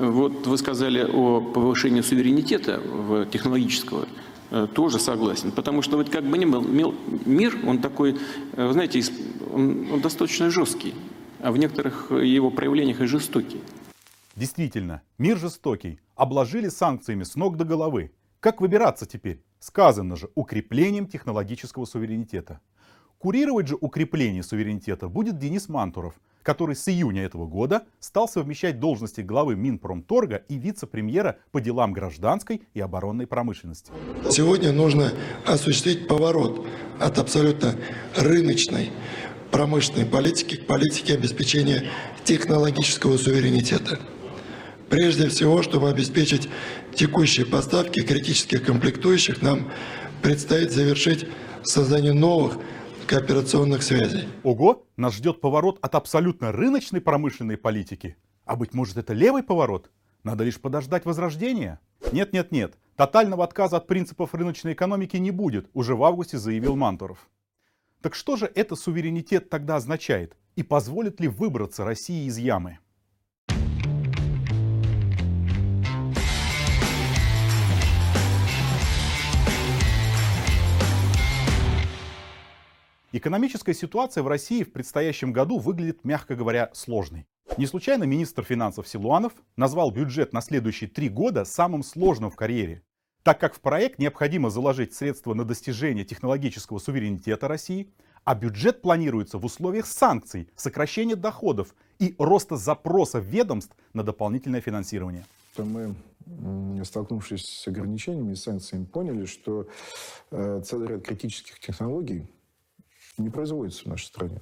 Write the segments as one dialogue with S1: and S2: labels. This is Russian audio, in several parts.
S1: Вот вы сказали о повышении суверенитета технологического Э, тоже согласен. Потому что вот как бы ни был, мир, он такой, э, знаете, он, он достаточно жесткий, а в некоторых его проявлениях и жестокий.
S2: Действительно, мир жестокий. Обложили санкциями с ног до головы. Как выбираться теперь? Сказано же, укреплением технологического суверенитета. Курировать же укрепление суверенитета будет Денис Мантуров, который с июня этого года стал совмещать должности главы Минпромторга и вице-премьера по делам гражданской и оборонной промышленности.
S3: Сегодня нужно осуществить поворот от абсолютно рыночной промышленной политики к политике обеспечения технологического суверенитета. Прежде всего, чтобы обеспечить текущие поставки критических комплектующих, нам предстоит завершить создание новых кооперационных связей.
S2: Ого, нас ждет поворот от абсолютно рыночной промышленной политики. А быть может это левый поворот? Надо лишь подождать возрождения? Нет-нет-нет, тотального отказа от принципов рыночной экономики не будет, уже в августе заявил Мантуров. Так что же это суверенитет тогда означает? И позволит ли выбраться России из ямы? Экономическая ситуация в России в предстоящем году выглядит, мягко говоря, сложной. Не случайно министр финансов Силуанов назвал бюджет на следующие три года самым сложным в карьере, так как в проект необходимо заложить средства на достижение технологического суверенитета России, а бюджет планируется в условиях санкций, сокращения доходов и роста запроса ведомств на дополнительное финансирование.
S4: Мы, столкнувшись с ограничениями и санкциями, поняли, что э, целый ряд критических технологий не производится в нашей стране.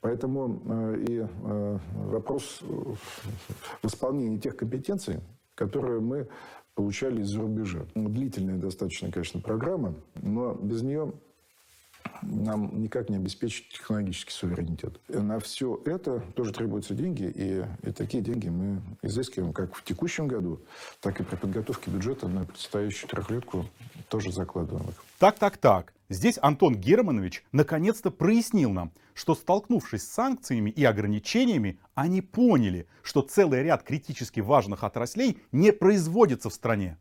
S4: Поэтому э, и э, вопрос в исполнении тех компетенций, которые мы получали из-за рубежа. Ну, длительная достаточно, конечно, программа, но без нее нам никак не обеспечить технологический суверенитет. На все это тоже требуются деньги, и, и такие деньги мы изыскиваем как в текущем году, так и при подготовке бюджета на предстоящую трехлетку тоже закладываем их.
S2: Так, так, так. Здесь Антон Германович наконец-то прояснил нам, что столкнувшись с санкциями и ограничениями, они поняли, что целый ряд критически важных отраслей не производится в стране.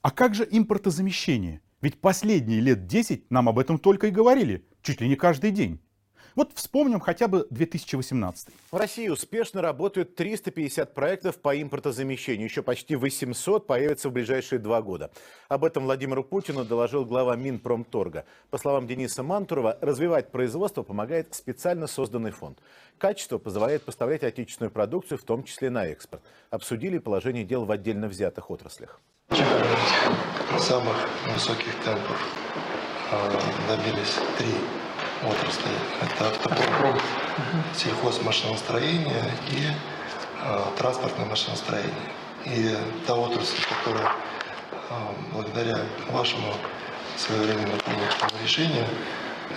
S2: А как же импортозамещение? Ведь последние лет 10 нам об этом только и говорили, чуть ли не каждый день. Вот вспомним хотя бы 2018.
S5: В России успешно работают 350 проектов по импортозамещению. Еще почти 800 появятся в ближайшие два года. Об этом Владимиру Путину доложил глава Минпромторга. По словам Дениса Мантурова, развивать производство помогает специально созданный фонд. Качество позволяет поставлять отечественную продукцию, в том числе на экспорт. Обсудили положение дел в отдельно взятых отраслях.
S3: Самых высоких темпов а, добились три отрасли. Это автопром, сельхозмашиностроение и э, транспортное машиностроение. И та отрасль, которая э, благодаря вашему своевременному принятому решению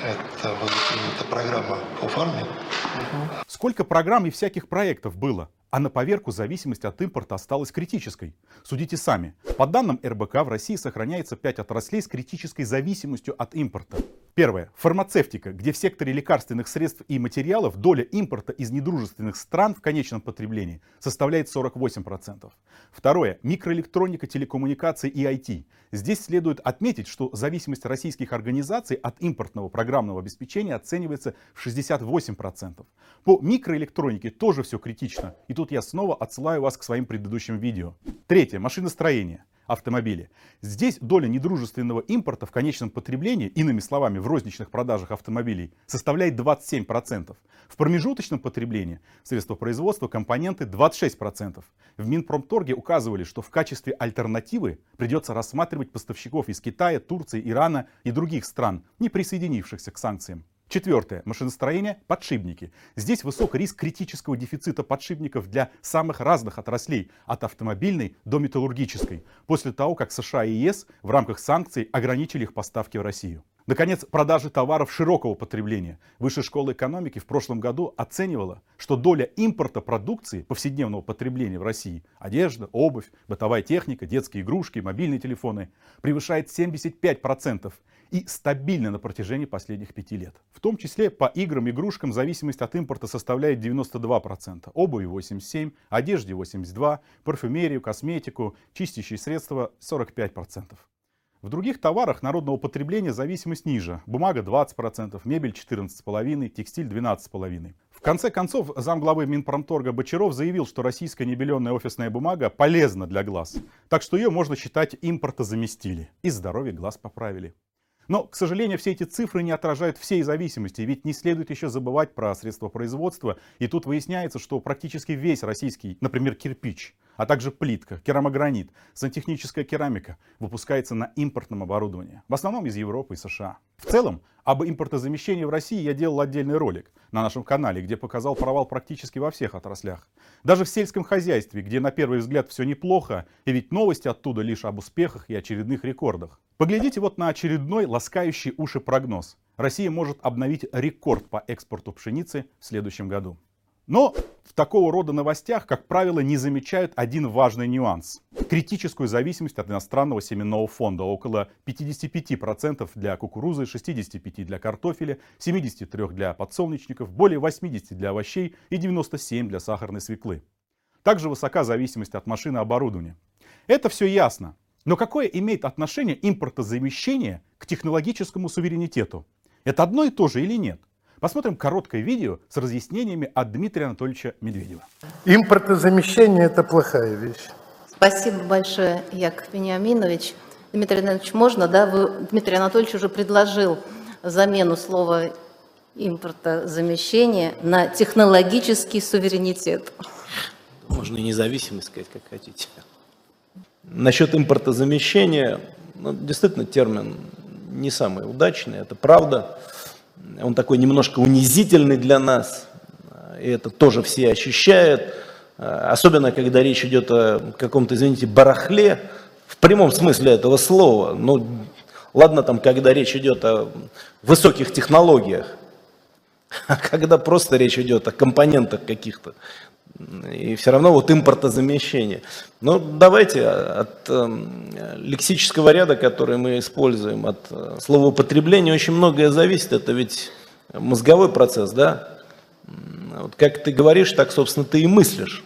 S3: это принята программа по фарме.
S2: Сколько программ и всяких проектов было? А на поверку зависимость от импорта осталась критической. Судите сами. По данным РБК в России сохраняется 5 отраслей с критической зависимостью от импорта. Первое. Фармацевтика, где в секторе лекарственных средств и материалов доля импорта из недружественных стран в конечном потреблении составляет 48%. Второе. Микроэлектроника, телекоммуникации и IT. Здесь следует отметить, что зависимость российских организаций от импортного программного обеспечения оценивается в 68%. По микроэлектронике тоже все критично. И тут я снова отсылаю вас к своим предыдущим видео. Третье. Машиностроение автомобили. Здесь доля недружественного импорта в конечном потреблении, иными словами, в розничных продажах автомобилей, составляет 27%. В промежуточном потреблении средства производства, компоненты 26%. В Минпромторге указывали, что в качестве альтернативы придется рассматривать поставщиков из Китая, Турции, Ирана и других стран, не присоединившихся к санкциям. Четвертое. Машиностроение. Подшипники. Здесь высок риск критического дефицита подшипников для самых разных отраслей, от автомобильной до металлургической, после того, как США и ЕС в рамках санкций ограничили их поставки в Россию. Наконец, продажи товаров широкого потребления. Высшая школа экономики в прошлом году оценивала, что доля импорта продукции повседневного потребления в России – одежда, обувь, бытовая техника, детские игрушки, мобильные телефоны – превышает 75% и стабильно на протяжении последних пяти лет. В том числе по играм и игрушкам зависимость от импорта составляет 92%, обуви 87%, одежде 82%, парфюмерию, косметику, чистящие средства 45%. В других товарах народного потребления зависимость ниже. Бумага 20%, мебель 14,5%, текстиль 12,5%. В конце концов, замглавы Минпромторга Бочаров заявил, что российская небеленная офисная бумага полезна для глаз. Так что ее можно считать импортозаместили. И здоровье глаз поправили. Но, к сожалению, все эти цифры не отражают всей зависимости, ведь не следует еще забывать про средства производства. И тут выясняется, что практически весь российский, например, кирпич, а также плитка, керамогранит, сантехническая керамика выпускается на импортном оборудовании, в основном из Европы и США. В целом, об импортозамещении в России я делал отдельный ролик на нашем канале, где показал провал практически во всех отраслях. Даже в сельском хозяйстве, где на первый взгляд все неплохо, и ведь новости оттуда лишь об успехах и очередных рекордах. Поглядите вот на очередной ласкающий уши прогноз. Россия может обновить рекорд по экспорту пшеницы в следующем году. Но в такого рода новостях, как правило, не замечают один важный нюанс. Критическую зависимость от иностранного семенного фонда. Около 55% для кукурузы, 65% для картофеля, 73% для подсолнечников, более 80% для овощей и 97% для сахарной свеклы. Также высока зависимость от машин и оборудования. Это все ясно. Но какое имеет отношение импортозамещение к технологическому суверенитету? Это одно и то же или нет? Посмотрим короткое видео с разъяснениями от Дмитрия Анатольевича Медведева.
S6: Импортозамещение – это плохая вещь.
S7: Спасибо большое, Яков Вениаминович. Дмитрий Анатольевич, можно, да? Вы, Дмитрий Анатольевич уже предложил замену слова импортозамещение на технологический суверенитет.
S8: Можно и независимость сказать, как хотите. Насчет импортозамещения, ну, действительно, термин не самый удачный, это правда он такой немножко унизительный для нас, и это тоже все ощущают, особенно когда речь идет о каком-то, извините, барахле, в прямом смысле этого слова, ну, ладно там, когда речь идет о высоких технологиях, а когда просто речь идет о компонентах каких-то, и все равно вот импортозамещение. Но ну, давайте от э, лексического ряда, который мы используем, от э, словоупотребления очень многое зависит. Это ведь мозговой процесс, да? Вот как ты говоришь, так, собственно, ты и мыслишь.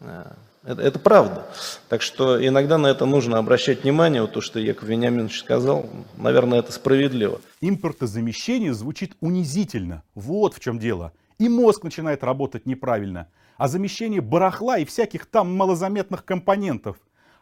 S8: Э, это, это правда. Так что иногда на это нужно обращать внимание. Вот то, что Яков Вениаминович сказал, наверное, это справедливо.
S2: Импортозамещение звучит унизительно. Вот в чем дело. И мозг начинает работать неправильно – а замещение барахла и всяких там малозаметных компонентов.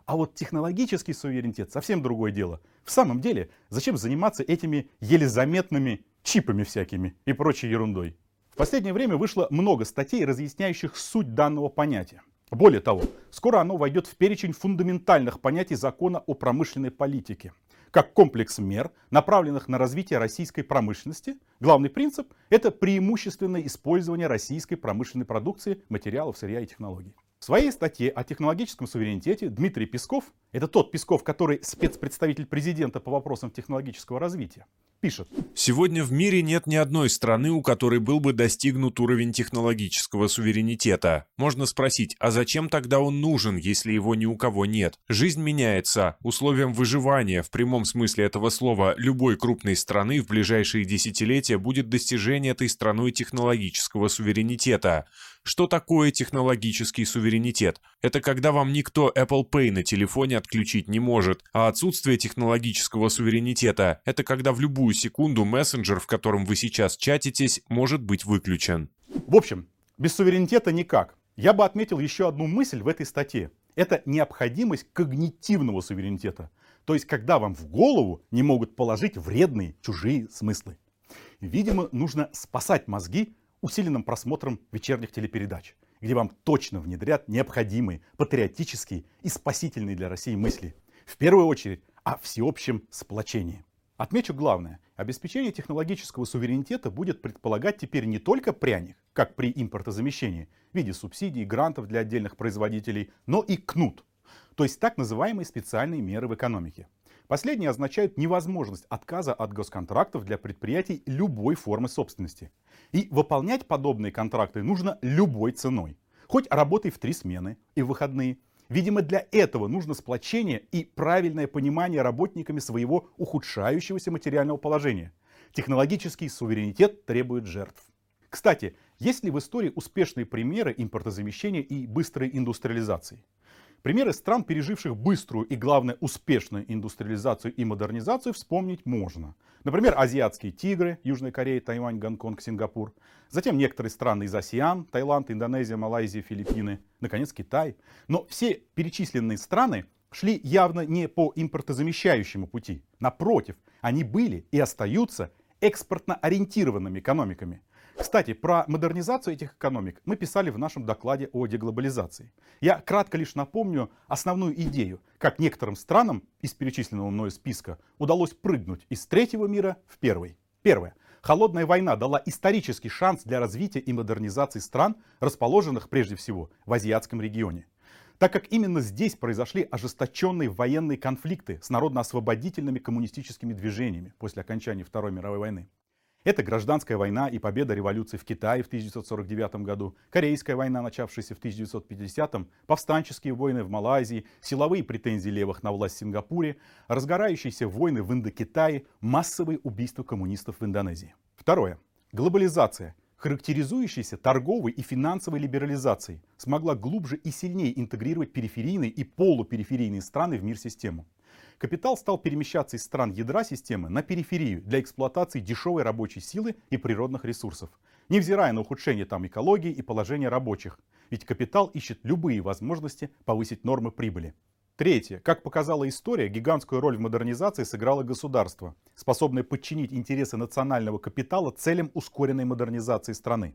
S2: А вот технологический суверенитет совсем другое дело. В самом деле, зачем заниматься этими еле заметными чипами всякими и прочей ерундой? В последнее время вышло много статей, разъясняющих суть данного понятия. Более того, скоро оно войдет в перечень фундаментальных понятий закона о промышленной политике как комплекс мер, направленных на развитие российской промышленности. Главный принцип – это преимущественное использование российской промышленной продукции, материалов, сырья и технологий. В своей статье о технологическом суверенитете Дмитрий Песков, это тот Песков, который спецпредставитель президента по вопросам технологического развития, пишет.
S9: Сегодня в мире нет ни одной страны, у которой был бы достигнут уровень технологического суверенитета. Можно спросить, а зачем тогда он нужен, если его ни у кого нет? Жизнь меняется. Условием выживания в прямом смысле этого слова любой крупной страны в ближайшие десятилетия будет достижение этой страной технологического суверенитета. Что такое технологический суверенитет? Это когда вам никто Apple Pay на телефоне отключить не может, а отсутствие технологического суверенитета – это когда в любую секунду мессенджер, в котором вы сейчас чатитесь, может быть выключен.
S2: В общем, без суверенитета никак. Я бы отметил еще одну мысль в этой статье. Это необходимость когнитивного суверенитета. То есть, когда вам в голову не могут положить вредные чужие смыслы. Видимо, нужно спасать мозги усиленным просмотром вечерних телепередач, где вам точно внедрят необходимые, патриотические и спасительные для России мысли. В первую очередь о всеобщем сплочении. Отмечу главное. Обеспечение технологического суверенитета будет предполагать теперь не только пряник, как при импортозамещении, в виде субсидий грантов для отдельных производителей, но и кнут, то есть так называемые специальные меры в экономике. Последние означают невозможность отказа от госконтрактов для предприятий любой формы собственности. И выполнять подобные контракты нужно любой ценой. Хоть работай в три смены и в выходные. Видимо, для этого нужно сплочение и правильное понимание работниками своего ухудшающегося материального положения. Технологический суверенитет требует жертв. Кстати, есть ли в истории успешные примеры импортозамещения и быстрой индустриализации? Примеры стран, переживших быструю и, главное, успешную индустриализацию и модернизацию, вспомнить можно. Например, азиатские тигры, Южная Корея, Тайвань, Гонконг, Сингапур. Затем некоторые страны из АСИАН, Таиланд, Индонезия, Малайзия, Филиппины. Наконец, Китай. Но все перечисленные страны шли явно не по импортозамещающему пути. Напротив, они были и остаются экспортно ориентированными экономиками. Кстати, про модернизацию этих экономик мы писали в нашем докладе о деглобализации. Я кратко лишь напомню основную идею, как некоторым странам из перечисленного мною списка удалось прыгнуть из третьего мира в первый. Первое. Холодная война дала исторический шанс для развития и модернизации стран, расположенных прежде всего в азиатском регионе. Так как именно здесь произошли ожесточенные военные конфликты с народно-освободительными коммунистическими движениями после окончания Второй мировой войны. Это гражданская война и победа революции в Китае в 1949 году, Корейская война, начавшаяся в 1950-м, повстанческие войны в Малайзии, силовые претензии левых на власть в Сингапуре, разгорающиеся войны в Индокитае, массовые убийства коммунистов в Индонезии. Второе. Глобализация, характеризующаяся торговой и финансовой либерализацией, смогла глубже и сильнее интегрировать периферийные и полупериферийные страны в мир-систему. Капитал стал перемещаться из стран ядра системы на периферию для эксплуатации дешевой рабочей силы и природных ресурсов, невзирая на ухудшение там экологии и положения рабочих. Ведь капитал ищет любые возможности повысить нормы прибыли. Третье. Как показала история, гигантскую роль в модернизации сыграло государство, способное подчинить интересы национального капитала целям ускоренной модернизации страны.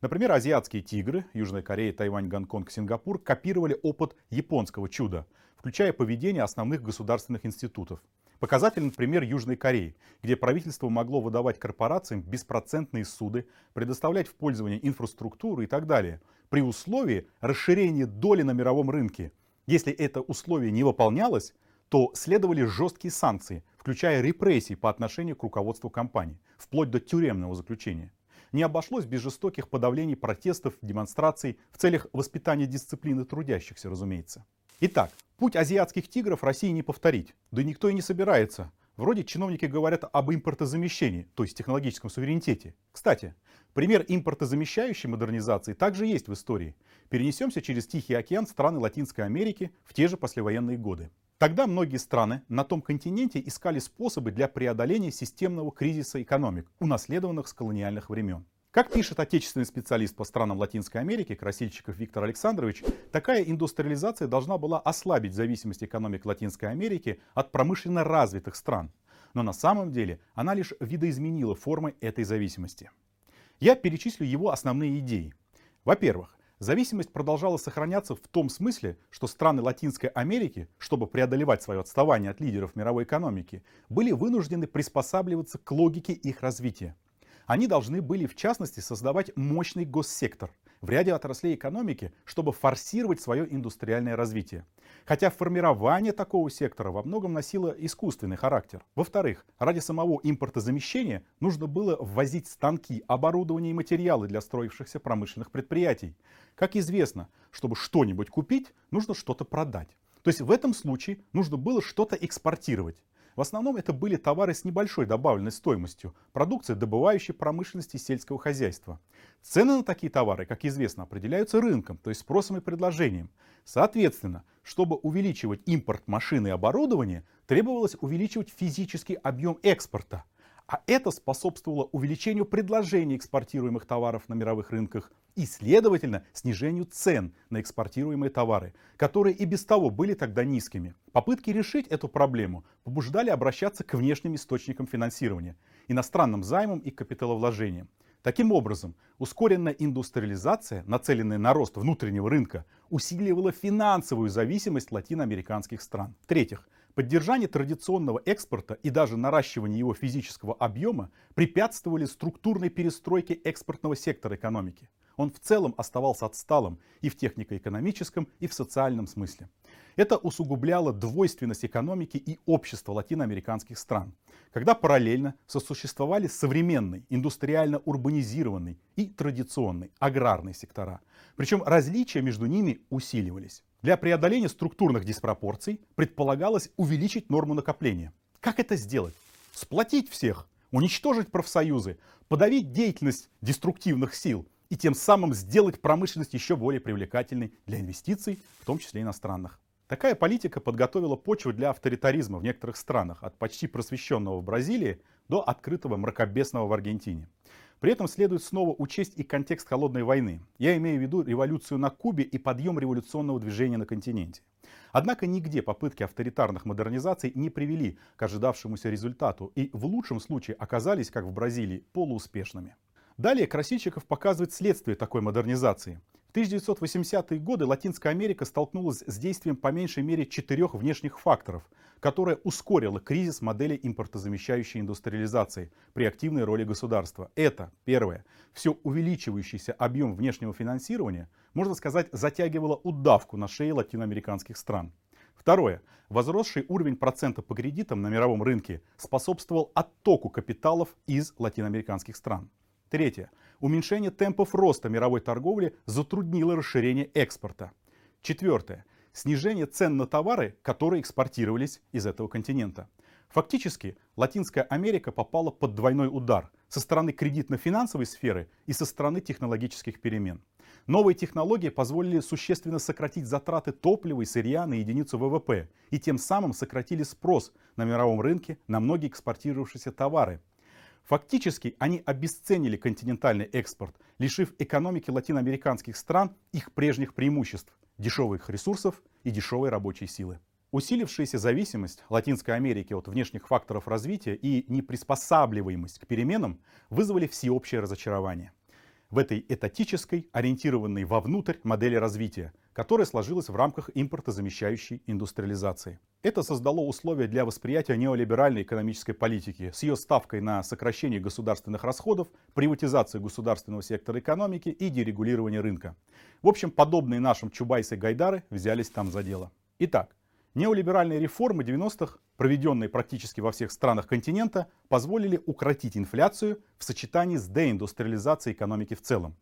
S2: Например, азиатские тигры, Южная Корея, Тайвань, Гонконг, Сингапур, копировали опыт японского чуда – включая поведение основных государственных институтов. Показательный пример Южной Кореи, где правительство могло выдавать корпорациям беспроцентные суды, предоставлять в пользование инфраструктуру и так далее, при условии расширения доли на мировом рынке. Если это условие не выполнялось, то следовали жесткие санкции, включая репрессии по отношению к руководству компании, вплоть до тюремного заключения. Не обошлось без жестоких подавлений протестов, демонстраций в целях воспитания дисциплины трудящихся, разумеется. Итак, путь азиатских тигров России не повторить. Да никто и не собирается. Вроде чиновники говорят об импортозамещении, то есть технологическом суверенитете. Кстати, пример импортозамещающей модернизации также есть в истории. Перенесемся через Тихий океан страны Латинской Америки в те же послевоенные годы. Тогда многие страны на том континенте искали способы для преодоления системного кризиса экономик, унаследованных с колониальных времен. Как пишет отечественный специалист по странам Латинской Америки Красильщиков Виктор Александрович, такая индустриализация должна была ослабить зависимость экономик Латинской Америки от промышленно развитых стран. Но на самом деле она лишь видоизменила формы этой зависимости. Я перечислю его основные идеи. Во-первых, зависимость продолжала сохраняться в том смысле, что страны Латинской Америки, чтобы преодолевать свое отставание от лидеров мировой экономики, были вынуждены приспосабливаться к логике их развития. Они должны были, в частности, создавать мощный госсектор в ряде отраслей экономики, чтобы форсировать свое индустриальное развитие. Хотя формирование такого сектора во многом носило искусственный характер. Во-вторых, ради самого импортозамещения нужно было ввозить станки, оборудование и материалы для строившихся промышленных предприятий. Как известно, чтобы что-нибудь купить, нужно что-то продать. То есть в этом случае нужно было что-то экспортировать. В основном это были товары с небольшой добавленной стоимостью, продукция добывающей промышленности и сельского хозяйства. Цены на такие товары, как известно, определяются рынком, то есть спросом и предложением. Соответственно, чтобы увеличивать импорт машин и оборудования, требовалось увеличивать физический объем экспорта. А это способствовало увеличению предложений экспортируемых товаров на мировых рынках и, следовательно, снижению цен на экспортируемые товары, которые и без того были тогда низкими. Попытки решить эту проблему побуждали обращаться к внешним источникам финансирования, иностранным займам и капиталовложениям. Таким образом, ускоренная индустриализация, нацеленная на рост внутреннего рынка, усиливала финансовую зависимость латиноамериканских стран. В-третьих, Поддержание традиционного экспорта и даже наращивание его физического объема препятствовали структурной перестройке экспортного сектора экономики. Он в целом оставался отсталым и в технико-экономическом, и в социальном смысле. Это усугубляло двойственность экономики и общества латиноамериканских стран, когда параллельно сосуществовали современный, индустриально урбанизированный и традиционный аграрный сектора. Причем различия между ними усиливались. Для преодоления структурных диспропорций предполагалось увеличить норму накопления. Как это сделать? Сплотить всех, уничтожить профсоюзы, подавить деятельность деструктивных сил и тем самым сделать промышленность еще более привлекательной для инвестиций, в том числе иностранных. Такая политика подготовила почву для авторитаризма в некоторых странах, от почти просвещенного в Бразилии до открытого мракобесного в Аргентине. При этом следует снова учесть и контекст холодной войны. Я имею в виду революцию на Кубе и подъем революционного движения на континенте. Однако нигде попытки авторитарных модернизаций не привели к ожидавшемуся результату и в лучшем случае оказались, как в Бразилии, полууспешными. Далее Красильщиков показывает следствие такой модернизации. В 1980-е годы Латинская Америка столкнулась с действием по меньшей мере четырех внешних факторов, которое ускорило кризис модели импортозамещающей индустриализации при активной роли государства. Это, первое, все увеличивающийся объем внешнего финансирования, можно сказать, затягивало удавку на шее латиноамериканских стран. Второе. Возросший уровень процента по кредитам на мировом рынке способствовал оттоку капиталов из латиноамериканских стран. Третье. Уменьшение темпов роста мировой торговли затруднило расширение экспорта. Четвертое. Снижение цен на товары, которые экспортировались из этого континента. Фактически, Латинская Америка попала под двойной удар со стороны кредитно-финансовой сферы и со стороны технологических перемен. Новые технологии позволили существенно сократить затраты топлива и сырья на единицу ВВП и тем самым сократили спрос на мировом рынке на многие экспортировавшиеся товары, Фактически они обесценили континентальный экспорт, лишив экономики латиноамериканских стран их прежних преимуществ – дешевых ресурсов и дешевой рабочей силы. Усилившаяся зависимость Латинской Америки от внешних факторов развития и неприспосабливаемость к переменам вызвали всеобщее разочарование в этой этатической, ориентированной вовнутрь модели развития, которая сложилась в рамках импортозамещающей индустриализации. Это создало условия для восприятия неолиберальной экономической политики с ее ставкой на сокращение государственных расходов, приватизацию государственного сектора экономики и дерегулирование рынка. В общем, подобные нашим Чубайсы и Гайдары взялись там за дело. Итак, Неолиберальные реформы 90-х, проведенные практически во всех странах континента, позволили укротить инфляцию в сочетании с деиндустриализацией экономики в целом.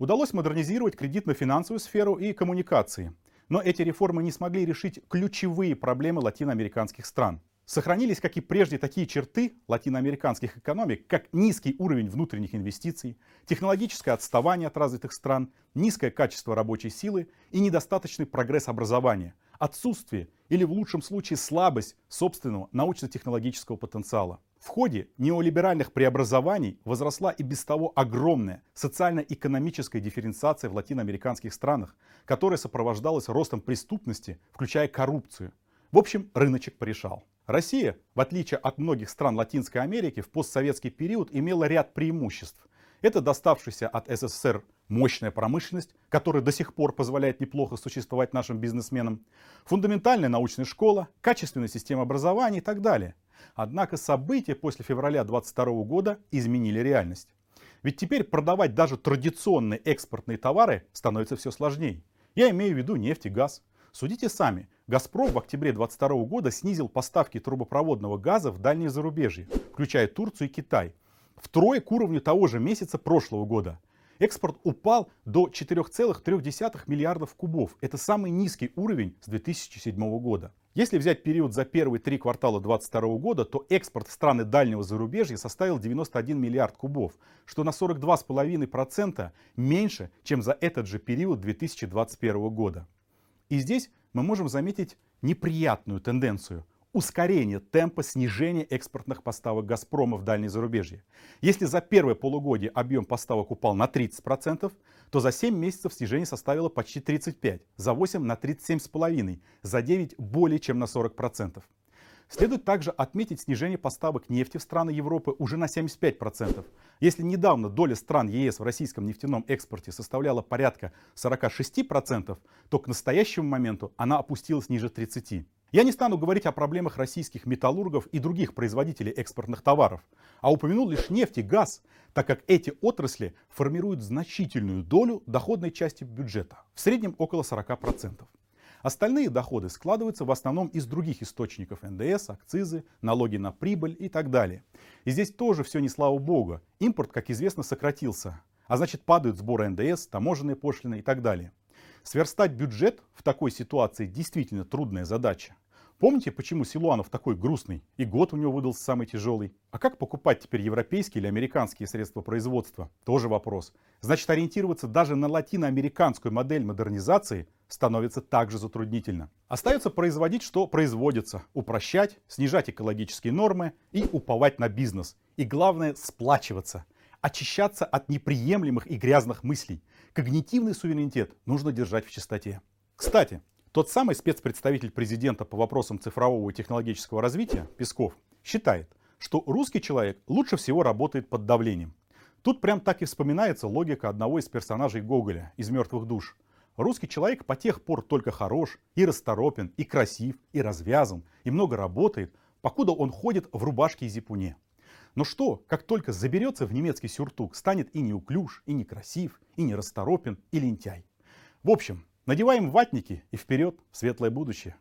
S2: Удалось модернизировать кредитно-финансовую сферу и коммуникации. Но эти реформы не смогли решить ключевые проблемы латиноамериканских стран. Сохранились, как и прежде, такие черты латиноамериканских экономик, как низкий уровень внутренних инвестиций, технологическое отставание от развитых стран, низкое качество рабочей силы и недостаточный прогресс образования – отсутствие или в лучшем случае слабость собственного научно-технологического потенциала. В ходе неолиберальных преобразований возросла и без того огромная социально-экономическая дифференциация в латиноамериканских странах, которая сопровождалась ростом преступности, включая коррупцию. В общем, рыночек порешал. Россия, в отличие от многих стран Латинской Америки, в постсоветский период имела ряд преимуществ. Это доставшийся от СССР мощная промышленность, которая до сих пор позволяет неплохо существовать нашим бизнесменам, фундаментальная научная школа, качественная система образования и так далее. Однако события после февраля 2022 года изменили реальность. Ведь теперь продавать даже традиционные экспортные товары становится все сложнее. Я имею в виду нефть и газ. Судите сами, «Газпром» в октябре 2022 года снизил поставки трубопроводного газа в дальние зарубежье, включая Турцию и Китай, втрое к уровню того же месяца прошлого года – Экспорт упал до 4,3 миллиардов кубов. Это самый низкий уровень с 2007 года. Если взять период за первые три квартала 2022 года, то экспорт в страны дальнего зарубежья составил 91 миллиард кубов, что на 42,5% меньше, чем за этот же период 2021 года. И здесь мы можем заметить неприятную тенденцию ускорение темпа снижения экспортных поставок «Газпрома» в дальнее зарубежье. Если за первое полугодие объем поставок упал на 30%, то за 7 месяцев снижение составило почти 35%, за 8 на 37,5%, за 9 более чем на 40%. Следует также отметить снижение поставок нефти в страны Европы уже на 75%. Если недавно доля стран ЕС в российском нефтяном экспорте составляла порядка 46%, то к настоящему моменту она опустилась ниже 30%. Я не стану говорить о проблемах российских металлургов и других производителей экспортных товаров, а упомянул лишь нефть и газ, так как эти отрасли формируют значительную долю доходной части бюджета, в среднем около 40%. Остальные доходы складываются в основном из других источников НДС, акцизы, налоги на прибыль и так далее. И здесь тоже все не слава богу. Импорт, как известно, сократился. А значит падают сборы НДС, таможенные пошлины и так далее. Сверстать бюджет в такой ситуации действительно трудная задача. Помните, почему Силуанов такой грустный? И год у него выдался самый тяжелый. А как покупать теперь европейские или американские средства производства? Тоже вопрос. Значит, ориентироваться даже на латиноамериканскую модель модернизации становится также затруднительно. Остается производить, что производится, упрощать, снижать экологические нормы и уповать на бизнес. И главное, сплачиваться, очищаться от неприемлемых и грязных мыслей. Когнитивный суверенитет нужно держать в чистоте. Кстати, тот самый спецпредставитель президента по вопросам цифрового и технологического развития, Песков, считает, что русский человек лучше всего работает под давлением. Тут прям так и вспоминается логика одного из персонажей Гоголя из «Мертвых душ». Русский человек по тех пор только хорош, и расторопен, и красив, и развязан, и много работает, покуда он ходит в рубашке и зипуне. Но что, как только заберется в немецкий сюртук, станет и неуклюж, и некрасив, и нерасторопен, и лентяй. В общем, Надеваем ватники и вперед в светлое будущее.